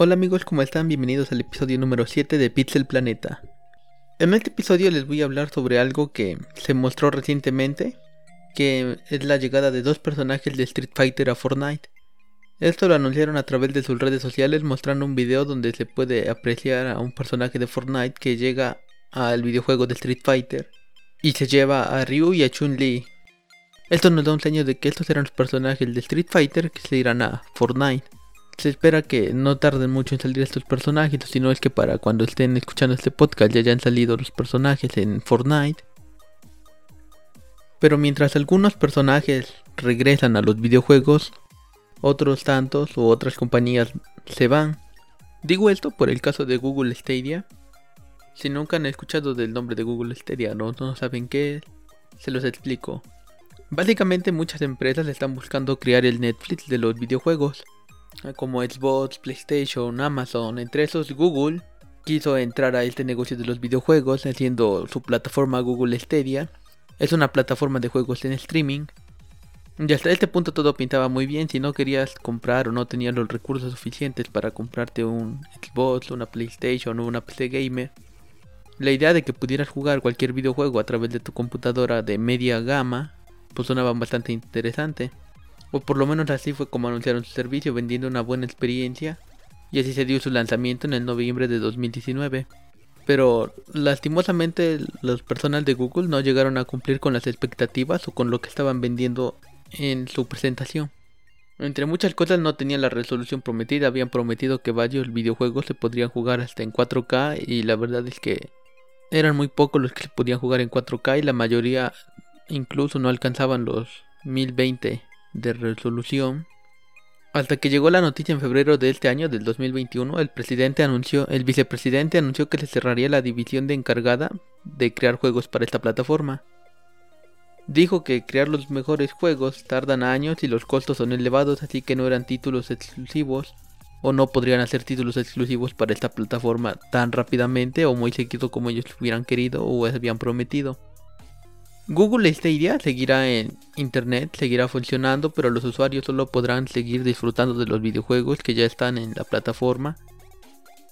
Hola amigos, ¿cómo están? Bienvenidos al episodio número 7 de Pixel Planeta. En este episodio les voy a hablar sobre algo que se mostró recientemente, que es la llegada de dos personajes de Street Fighter a Fortnite. Esto lo anunciaron a través de sus redes sociales mostrando un video donde se puede apreciar a un personaje de Fortnite que llega al videojuego de Street Fighter y se lleva a Ryu y a Chun-Li. Esto nos da un seño de que estos eran los personajes de Street Fighter que se irán a Fortnite se espera que no tarden mucho en salir estos personajes, sino es que para cuando estén escuchando este podcast ya hayan salido los personajes en Fortnite. Pero mientras algunos personajes regresan a los videojuegos, otros tantos u otras compañías se van. Digo esto por el caso de Google Stadia. Si nunca han escuchado del nombre de Google Stadia, no, no saben qué es, se los explico. Básicamente muchas empresas están buscando crear el Netflix de los videojuegos como Xbox, PlayStation, Amazon, entre esos Google quiso entrar a este negocio de los videojuegos haciendo su plataforma Google Stadia. Es una plataforma de juegos en streaming. Y hasta este punto todo pintaba muy bien. Si no querías comprar o no tenías los recursos suficientes para comprarte un Xbox, una PlayStation o una PC Gamer, la idea de que pudieras jugar cualquier videojuego a través de tu computadora de media gama, pues sonaba bastante interesante. O por lo menos así fue como anunciaron su servicio, vendiendo una buena experiencia. Y así se dio su lanzamiento en el noviembre de 2019. Pero lastimosamente los personal de Google no llegaron a cumplir con las expectativas o con lo que estaban vendiendo en su presentación. Entre muchas cosas no tenían la resolución prometida, habían prometido que varios videojuegos se podrían jugar hasta en 4K y la verdad es que eran muy pocos los que se podían jugar en 4K y la mayoría incluso no alcanzaban los 1020 de resolución. Hasta que llegó la noticia en febrero de este año, del 2021, el presidente anunció, el vicepresidente anunció que se cerraría la división de encargada de crear juegos para esta plataforma. Dijo que crear los mejores juegos tardan años y los costos son elevados, así que no eran títulos exclusivos o no podrían hacer títulos exclusivos para esta plataforma tan rápidamente o muy seguido como ellos hubieran querido o habían prometido. Google Stadia seguirá en Internet, seguirá funcionando, pero los usuarios solo podrán seguir disfrutando de los videojuegos que ya están en la plataforma.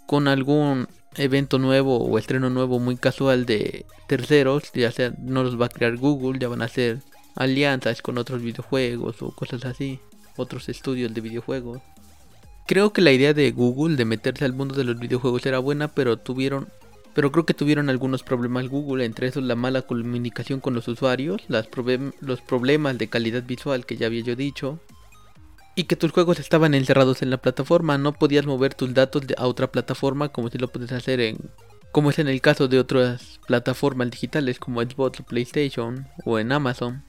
Con algún evento nuevo o estreno nuevo muy casual de terceros, ya sea no los va a crear Google, ya van a hacer alianzas con otros videojuegos o cosas así, otros estudios de videojuegos. Creo que la idea de Google de meterse al mundo de los videojuegos era buena, pero tuvieron pero creo que tuvieron algunos problemas Google, entre esos la mala comunicación con los usuarios, los problemas de calidad visual que ya había yo dicho, y que tus juegos estaban encerrados en la plataforma, no podías mover tus datos a otra plataforma como si lo puedes hacer en como es en el caso de otras plataformas digitales como Xbox PlayStation o en Amazon.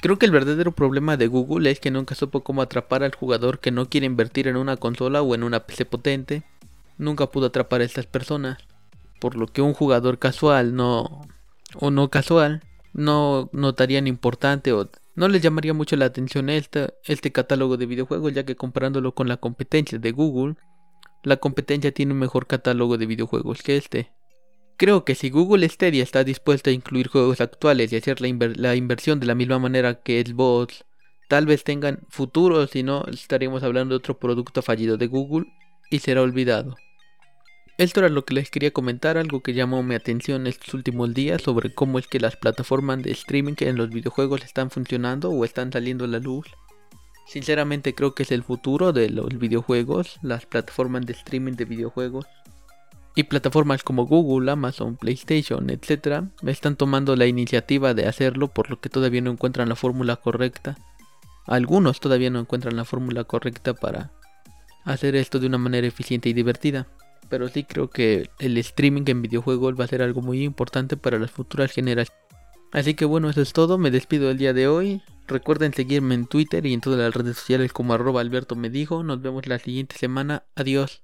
Creo que el verdadero problema de Google es que nunca supo cómo atrapar al jugador que no quiere invertir en una consola o en una PC potente. Nunca pudo atrapar a estas personas por lo que un jugador casual no o no casual no notarían importante o no les llamaría mucho la atención este, este catálogo de videojuegos ya que comparándolo con la competencia de Google, la competencia tiene un mejor catálogo de videojuegos que este. Creo que si Google Stadia está dispuesta a incluir juegos actuales y hacer la, la inversión de la misma manera que Xbox, tal vez tengan futuro, si no estaríamos hablando de otro producto fallido de Google y será olvidado. Esto era lo que les quería comentar, algo que llamó mi atención estos últimos días sobre cómo es que las plataformas de streaming en los videojuegos están funcionando o están saliendo a la luz. Sinceramente creo que es el futuro de los videojuegos, las plataformas de streaming de videojuegos. Y plataformas como Google, Amazon, PlayStation, etc. están tomando la iniciativa de hacerlo por lo que todavía no encuentran la fórmula correcta. Algunos todavía no encuentran la fórmula correcta para hacer esto de una manera eficiente y divertida pero sí creo que el streaming en videojuegos va a ser algo muy importante para las futuras generaciones. Así que bueno, eso es todo, me despido el día de hoy. Recuerden seguirme en Twitter y en todas las redes sociales como arroba Alberto me dijo. Nos vemos la siguiente semana. Adiós.